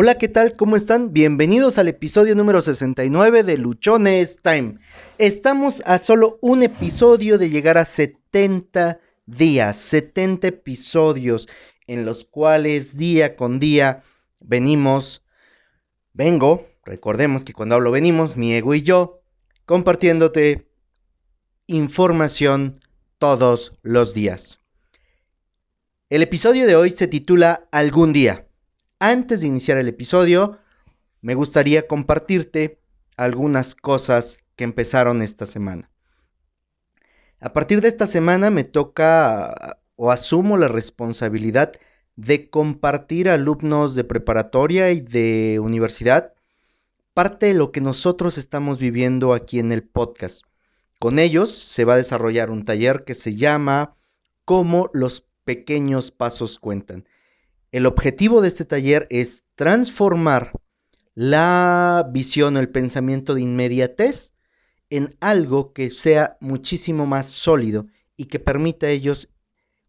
Hola, ¿qué tal? ¿Cómo están? Bienvenidos al episodio número 69 de Luchones Time. Estamos a solo un episodio de llegar a 70 días, 70 episodios en los cuales día con día venimos, vengo, recordemos que cuando hablo venimos, mi ego y yo, compartiéndote información todos los días. El episodio de hoy se titula Algún día antes de iniciar el episodio, me gustaría compartirte algunas cosas que empezaron esta semana. A partir de esta semana me toca o asumo la responsabilidad de compartir a alumnos de preparatoria y de universidad parte de lo que nosotros estamos viviendo aquí en el podcast. Con ellos se va a desarrollar un taller que se llama Cómo los pequeños pasos cuentan. El objetivo de este taller es transformar la visión o el pensamiento de inmediatez en algo que sea muchísimo más sólido y que permita a ellos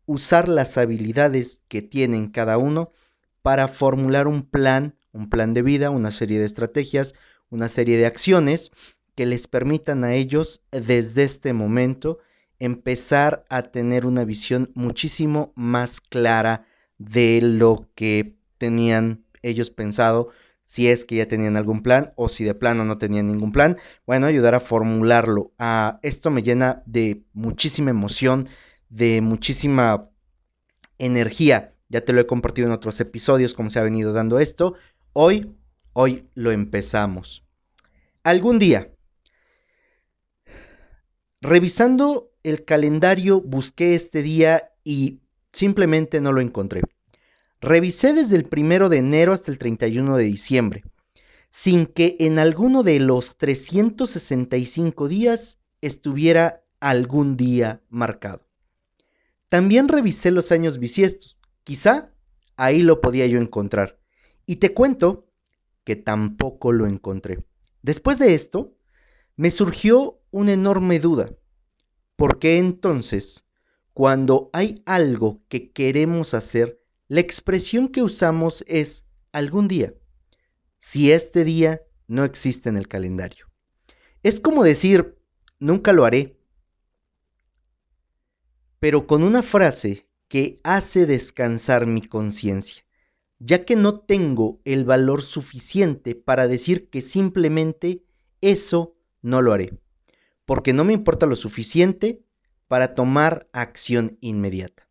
usar las habilidades que tienen cada uno para formular un plan, un plan de vida, una serie de estrategias, una serie de acciones que les permitan a ellos desde este momento empezar a tener una visión muchísimo más clara de lo que tenían ellos pensado, si es que ya tenían algún plan o si de plano no tenían ningún plan, bueno, ayudar a formularlo. Ah, esto me llena de muchísima emoción, de muchísima energía. Ya te lo he compartido en otros episodios cómo se ha venido dando esto. Hoy, hoy lo empezamos. Algún día, revisando el calendario, busqué este día y Simplemente no lo encontré. Revisé desde el primero de enero hasta el 31 de diciembre, sin que en alguno de los 365 días estuviera algún día marcado. También revisé los años bisiestos, quizá ahí lo podía yo encontrar. Y te cuento que tampoco lo encontré. Después de esto, me surgió una enorme duda. ¿Por qué entonces cuando hay algo que queremos hacer, la expresión que usamos es algún día, si este día no existe en el calendario. Es como decir, nunca lo haré, pero con una frase que hace descansar mi conciencia, ya que no tengo el valor suficiente para decir que simplemente eso no lo haré, porque no me importa lo suficiente para tomar acción inmediata.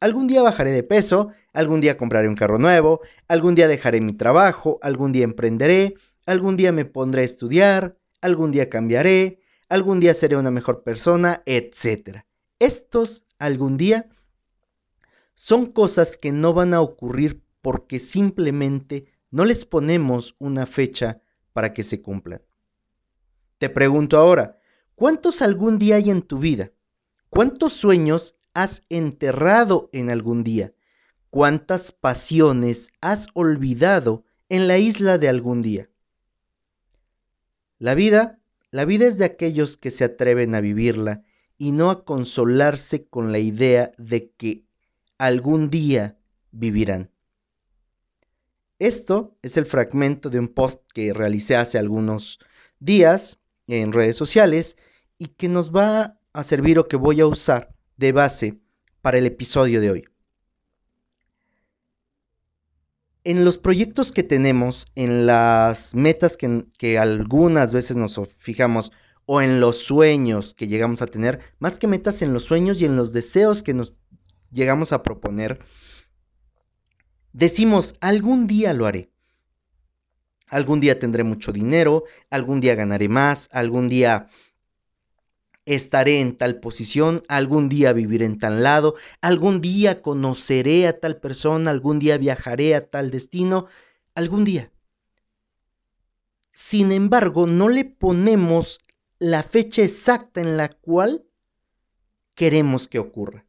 Algún día bajaré de peso, algún día compraré un carro nuevo, algún día dejaré mi trabajo, algún día emprenderé, algún día me pondré a estudiar, algún día cambiaré, algún día seré una mejor persona, etc. Estos algún día son cosas que no van a ocurrir porque simplemente no les ponemos una fecha para que se cumplan. Te pregunto ahora, ¿cuántos algún día hay en tu vida? ¿Cuántos sueños has enterrado en algún día? ¿Cuántas pasiones has olvidado en la isla de algún día? La vida, la vida es de aquellos que se atreven a vivirla y no a consolarse con la idea de que algún día vivirán. Esto es el fragmento de un post que realicé hace algunos días en redes sociales y que nos va a servir o que voy a usar de base para el episodio de hoy. En los proyectos que tenemos, en las metas que, que algunas veces nos fijamos o en los sueños que llegamos a tener, más que metas en los sueños y en los deseos que nos llegamos a proponer, decimos, algún día lo haré. Algún día tendré mucho dinero, algún día ganaré más, algún día estaré en tal posición, algún día viviré en tal lado, algún día conoceré a tal persona, algún día viajaré a tal destino, algún día. Sin embargo, no le ponemos la fecha exacta en la cual queremos que ocurra.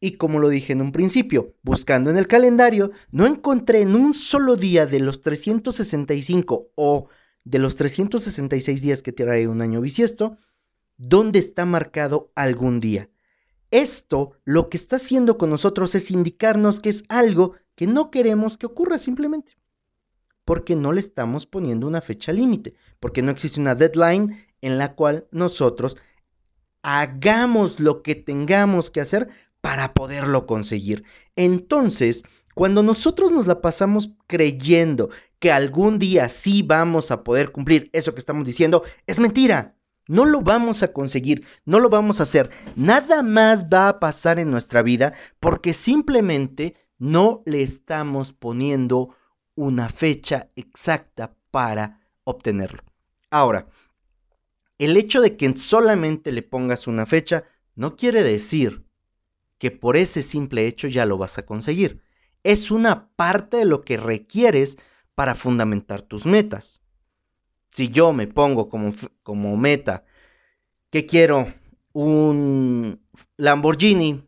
Y como lo dije en un principio, buscando en el calendario, no encontré en un solo día de los 365 o de los 366 días que trae un año bisiesto, dónde está marcado algún día. Esto lo que está haciendo con nosotros es indicarnos que es algo que no queremos que ocurra simplemente. porque no le estamos poniendo una fecha límite, porque no existe una deadline en la cual nosotros hagamos lo que tengamos que hacer para poderlo conseguir. Entonces, cuando nosotros nos la pasamos creyendo que algún día sí vamos a poder cumplir eso que estamos diciendo, es mentira. No lo vamos a conseguir, no lo vamos a hacer. Nada más va a pasar en nuestra vida porque simplemente no le estamos poniendo una fecha exacta para obtenerlo. Ahora, el hecho de que solamente le pongas una fecha no quiere decir que por ese simple hecho ya lo vas a conseguir. Es una parte de lo que requieres para fundamentar tus metas. Si yo me pongo como, como meta que quiero un Lamborghini,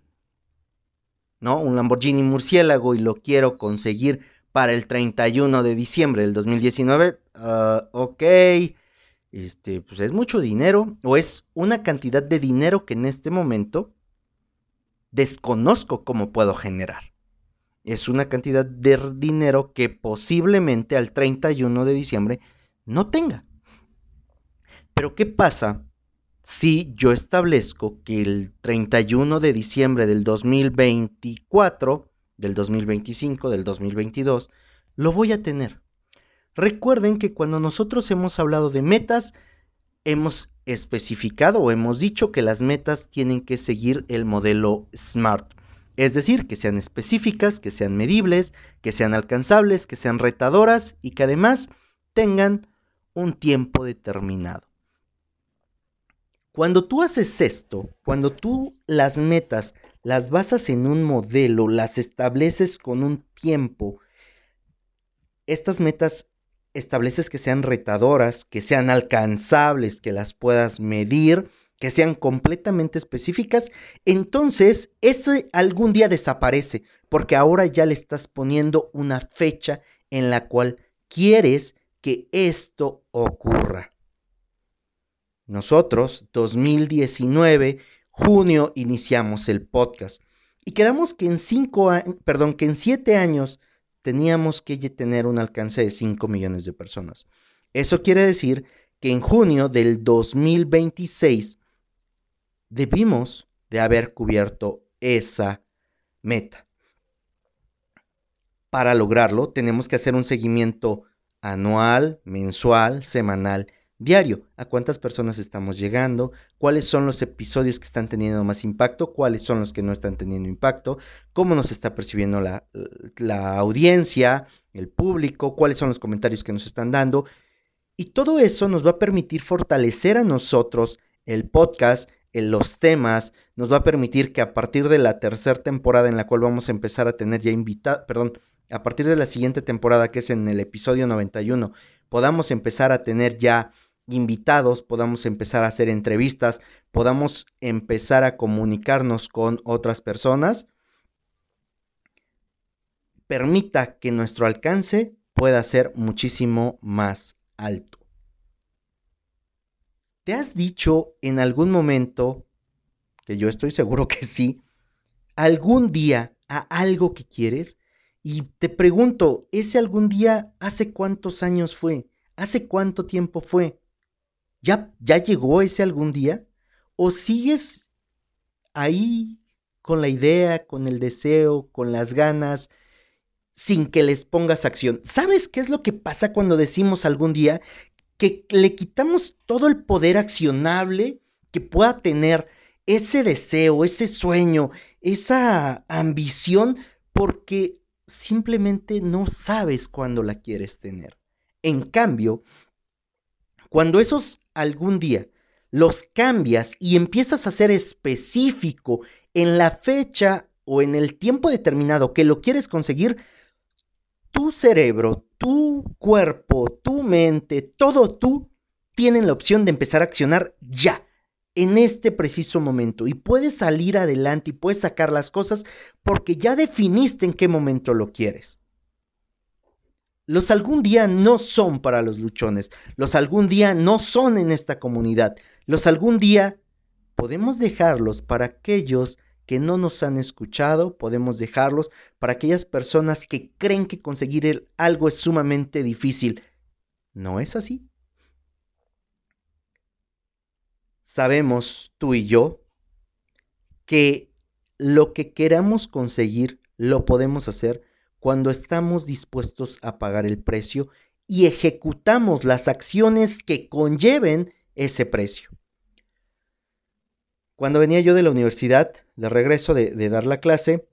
¿no? Un Lamborghini murciélago y lo quiero conseguir para el 31 de diciembre del 2019, ah, ok, este, pues es mucho dinero o es una cantidad de dinero que en este momento desconozco cómo puedo generar. Es una cantidad de dinero que posiblemente al 31 de diciembre no tenga. Pero ¿qué pasa si yo establezco que el 31 de diciembre del 2024, del 2025, del 2022, lo voy a tener? Recuerden que cuando nosotros hemos hablado de metas, hemos especificado o hemos dicho que las metas tienen que seguir el modelo SMART. Es decir, que sean específicas, que sean medibles, que sean alcanzables, que sean retadoras y que además tengan un tiempo determinado. Cuando tú haces esto, cuando tú las metas las basas en un modelo, las estableces con un tiempo, estas metas estableces que sean retadoras, que sean alcanzables, que las puedas medir, que sean completamente específicas, entonces ese algún día desaparece, porque ahora ya le estás poniendo una fecha en la cual quieres que esto ocurra. Nosotros, 2019, junio, iniciamos el podcast y quedamos que en cinco, perdón, que en siete años teníamos que tener un alcance de 5 millones de personas. Eso quiere decir que en junio del 2026 debimos de haber cubierto esa meta. Para lograrlo tenemos que hacer un seguimiento anual, mensual, semanal diario, a cuántas personas estamos llegando, cuáles son los episodios que están teniendo más impacto, cuáles son los que no están teniendo impacto, cómo nos está percibiendo la, audiencia, el público, cuáles son los comentarios que nos están dando. Y todo eso nos va a permitir fortalecer a nosotros el podcast, los temas, nos va a permitir que a partir de la tercera temporada en la cual vamos a empezar a tener ya invitados, perdón, a partir de la siguiente temporada que es en el episodio 91, podamos empezar a tener ya invitados, podamos empezar a hacer entrevistas, podamos empezar a comunicarnos con otras personas, permita que nuestro alcance pueda ser muchísimo más alto. ¿Te has dicho en algún momento, que yo estoy seguro que sí, algún día a algo que quieres? Y te pregunto, ¿ese algún día hace cuántos años fue? ¿Hace cuánto tiempo fue? ¿Ya, ¿Ya llegó ese algún día? ¿O sigues ahí con la idea, con el deseo, con las ganas, sin que les pongas acción? ¿Sabes qué es lo que pasa cuando decimos algún día? Que le quitamos todo el poder accionable que pueda tener ese deseo, ese sueño, esa ambición, porque simplemente no sabes cuándo la quieres tener. En cambio, cuando esos algún día los cambias y empiezas a ser específico en la fecha o en el tiempo determinado que lo quieres conseguir, tu cerebro, tu cuerpo, tu mente, todo tú tienen la opción de empezar a accionar ya, en este preciso momento. Y puedes salir adelante y puedes sacar las cosas porque ya definiste en qué momento lo quieres. Los algún día no son para los luchones, los algún día no son en esta comunidad, los algún día podemos dejarlos para aquellos que no nos han escuchado, podemos dejarlos para aquellas personas que creen que conseguir algo es sumamente difícil. ¿No es así? Sabemos tú y yo que lo que queramos conseguir lo podemos hacer cuando estamos dispuestos a pagar el precio y ejecutamos las acciones que conlleven ese precio. Cuando venía yo de la universidad, de regreso de, dar la clase,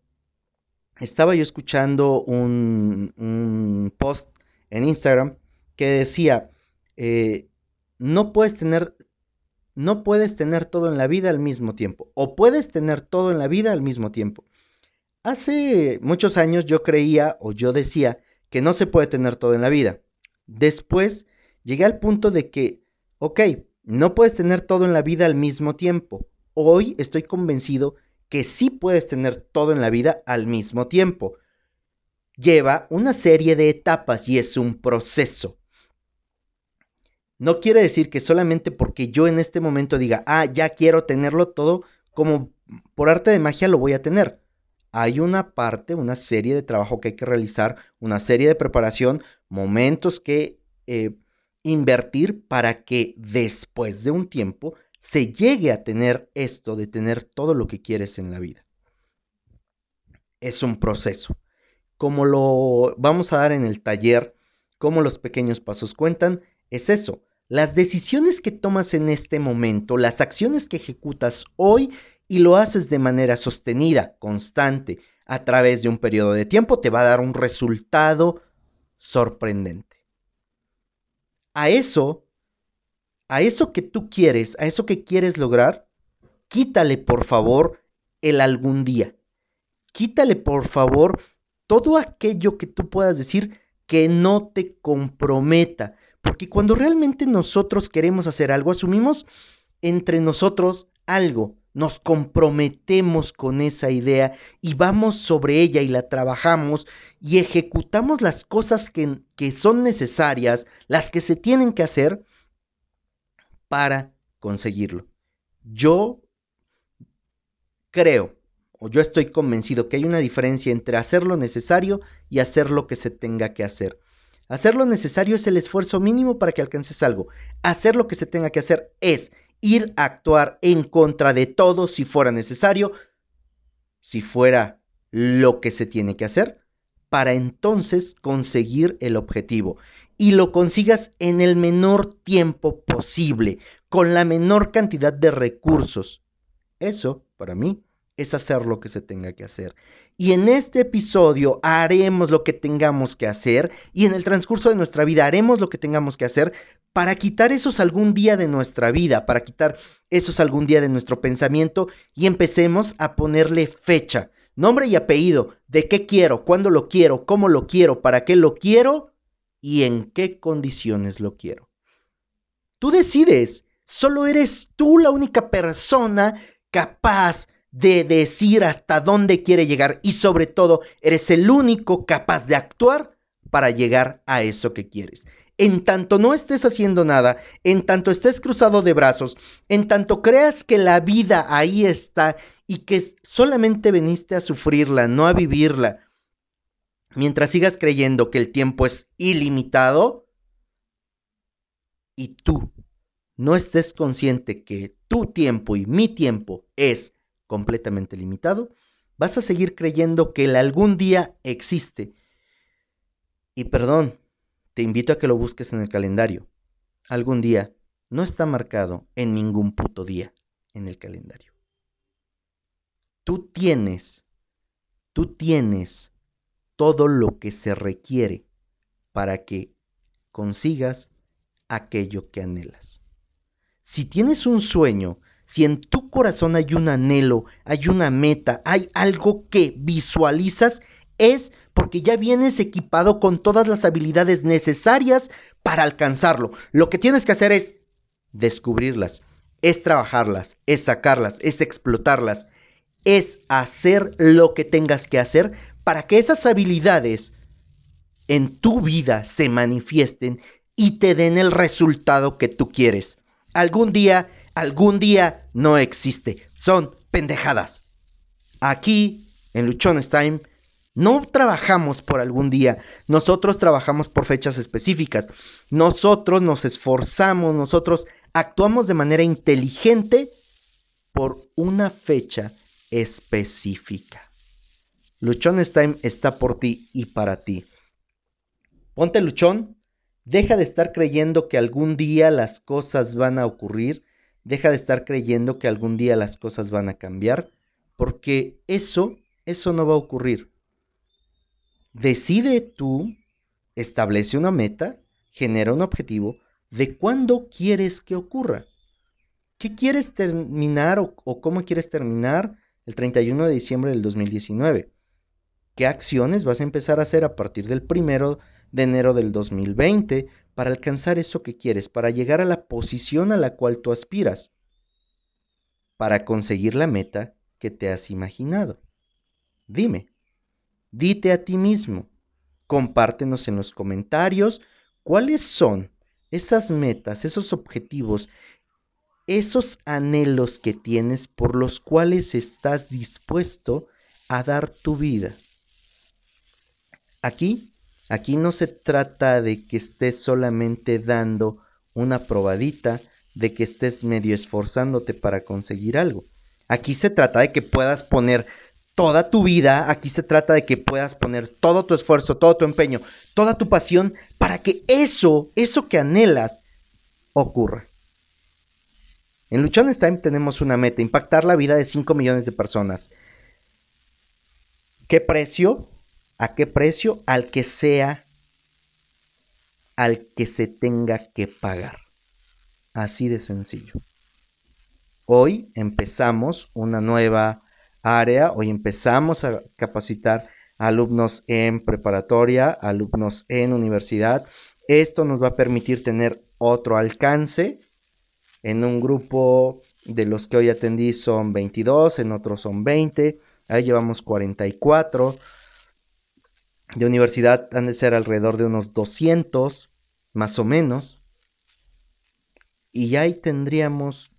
estaba yo escuchando un, post en Instagram que decía, eh, no puedes tener no puedes tener todo en la vida al mismo tiempo. O puedes tener todo en la vida al mismo tiempo. Hace muchos años yo creía o yo decía que no se puede tener todo en la vida. Después llegué al punto de que, ok, no puedes tener todo en la vida al mismo tiempo. Hoy estoy convencido que sí puedes tener todo en la vida al mismo tiempo. Lleva una serie de etapas y es un proceso. No quiere decir que solamente porque yo en este momento diga, ah, ya quiero tenerlo todo, como por arte de magia lo voy a tener. Hay una parte, una serie de trabajo que hay que realizar, una serie de preparación, momentos que eh, invertir para que después de un tiempo se llegue a tener esto de tener todo lo que quieres en la vida. Es un proceso. Como lo vamos a dar en el taller, como los pequeños pasos cuentan, es eso. Las decisiones que tomas en este momento, las acciones que ejecutas hoy y lo haces de manera sostenida, constante, a través de un periodo de tiempo, te va a dar un resultado sorprendente. A eso, a eso que tú quieres, a eso que quieres lograr, quítale por favor el algún día. Quítale por favor todo aquello que tú puedas decir que no te comprometa, porque cuando realmente nosotros queremos hacer algo, asumimos entre nosotros algo, nos comprometemos con esa idea y vamos sobre ella y la trabajamos y ejecutamos las cosas que, que son necesarias, las que se tienen que hacer para conseguirlo. Yo creo, o yo estoy convencido que hay una diferencia entre hacer lo necesario y hacer lo que se tenga que hacer. Hacer lo necesario es el esfuerzo mínimo para que alcances algo. Hacer lo que se tenga que hacer es ir a actuar en contra de todo si fuera necesario, si fuera lo que se tiene que hacer, para entonces conseguir el objetivo. Y lo consigas en el menor tiempo posible, con la menor cantidad de recursos. Eso, para mí, es hacer lo que se tenga que hacer. Y en este episodio haremos lo que tengamos que hacer y en el transcurso de nuestra vida haremos lo que tengamos que hacer para quitar esos algún día de nuestra vida, para quitar esos algún día de nuestro pensamiento y empecemos a ponerle fecha, nombre y apellido de qué quiero, cuándo lo quiero, cómo lo quiero, para qué lo quiero y en qué condiciones lo quiero. Tú decides, solo eres tú la única persona capaz de decir hasta dónde quiere llegar y sobre todo eres el único capaz de actuar para llegar a eso que quieres. En tanto no estés haciendo nada, en tanto estés cruzado de brazos, en tanto creas que la vida ahí está y que solamente veniste a sufrirla, no a vivirla, mientras sigas creyendo que el tiempo es ilimitado y tú no estés consciente que tu tiempo y mi tiempo es completamente limitado, vas a seguir creyendo que el algún día existe. Y perdón, te invito a que lo busques en el calendario. Algún día no está marcado en ningún puto día en el calendario. Tú tienes, tú tienes todo lo que se requiere para que consigas aquello que anhelas. Si tienes un sueño si en tu corazón hay un anhelo, hay una meta, hay algo que visualizas, es porque ya vienes equipado con todas las habilidades necesarias para alcanzarlo. Lo que tienes que hacer es descubrirlas, es trabajarlas, es sacarlas, es explotarlas, es hacer lo que tengas que hacer para que esas habilidades en tu vida se manifiesten y te den el resultado que tú quieres. Algún día algún día no existe. Son pendejadas. Aquí, en Luchones Time, no trabajamos por algún día, nosotros trabajamos por fechas específicas. Nosotros nos esforzamos, nosotros actuamos de manera inteligente por una fecha específica. Luchones Time está por ti y para ti. Ponte luchón, deja de estar creyendo que algún día las cosas van a ocurrir, deja de estar creyendo que algún día las cosas van a cambiar, porque eso, eso no va a ocurrir. Decide tú, establece una meta, genera un objetivo de cuándo quieres que ocurra. ¿Qué quieres terminar o, o cómo quieres terminar el 31 de diciembre del 2019? qué acciones vas a empezar a hacer a partir del primero de enero del 2020 para alcanzar eso que quieres, para llegar a la posición a la cual tú aspiras, para conseguir la meta que te has imaginado. Dime, dite a ti mismo, compártenos en los comentarios cuáles son esas metas, esos objetivos, esos anhelos que tienes por los cuales estás dispuesto a dar tu vida. Aquí, aquí no se trata de que estés solamente dando una probadita, de que estés medio esforzándote para conseguir algo. Aquí se trata de que puedas poner toda tu vida, aquí se trata de que puedas poner todo tu esfuerzo, todo tu empeño, toda tu pasión para que eso, eso que anhelas, ocurra. En Luchones Time tenemos una meta, impactar la vida de 5 millones de personas. ¿Qué precio? ¿A qué precio? Al que sea, al que se tenga que pagar. Así de sencillo. Hoy empezamos una nueva área, hoy empezamos a capacitar alumnos en preparatoria, alumnos en universidad. Esto nos va a permitir tener otro alcance. En un grupo de los que hoy atendí son 22, en otros son 20, ahí llevamos 44 de universidad han de ser alrededor de unos 200, más o menos. Y ahí tendríamos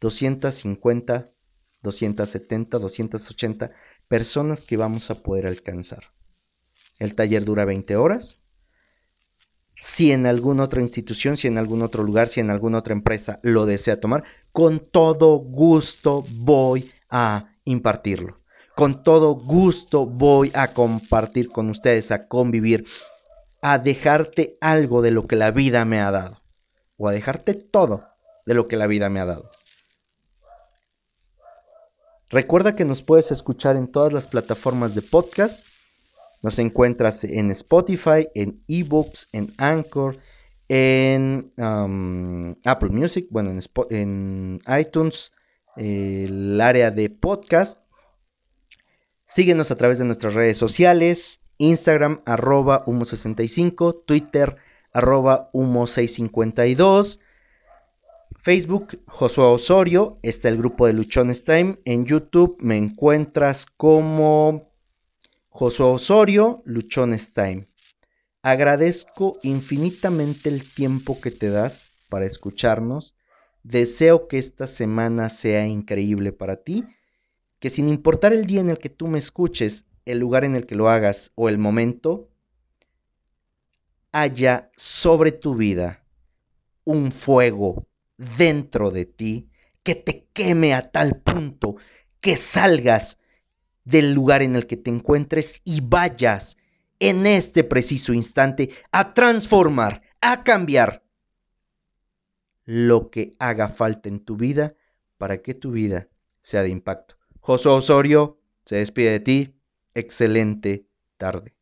250, 270, 280 personas que vamos a poder alcanzar. El taller dura 20 horas. Si en alguna otra institución, si en algún otro lugar, si en alguna otra empresa lo desea tomar, con todo gusto voy a impartirlo con todo gusto voy a compartir con ustedes, a convivir, a dejarte algo de lo que la vida me ha dado, o a dejarte todo de lo que la vida me ha dado. Recuerda que nos puedes escuchar en todas las plataformas de podcast. Nos encuentras en Spotify, en eBooks, en Anchor, en um, Apple Music, bueno, en, en iTunes, el área de podcast Síguenos a través de nuestras redes sociales, Instagram arroba humo65, Twitter arroba humo652, Facebook Josué Osorio, está el grupo de Luchones Time, en YouTube me encuentras como Josué Osorio, Luchones Time. Agradezco infinitamente el tiempo que te das para escucharnos. Deseo que esta semana sea increíble para ti que sin importar el día en el que tú me escuches, el lugar en el que lo hagas o el momento, haya sobre tu vida un fuego dentro de ti que te queme a tal punto que salgas del lugar en el que te encuentres y vayas en este preciso instante a transformar, a cambiar lo que haga falta en tu vida para que tu vida sea de impacto. José Osorio se despide de ti. Excelente tarde.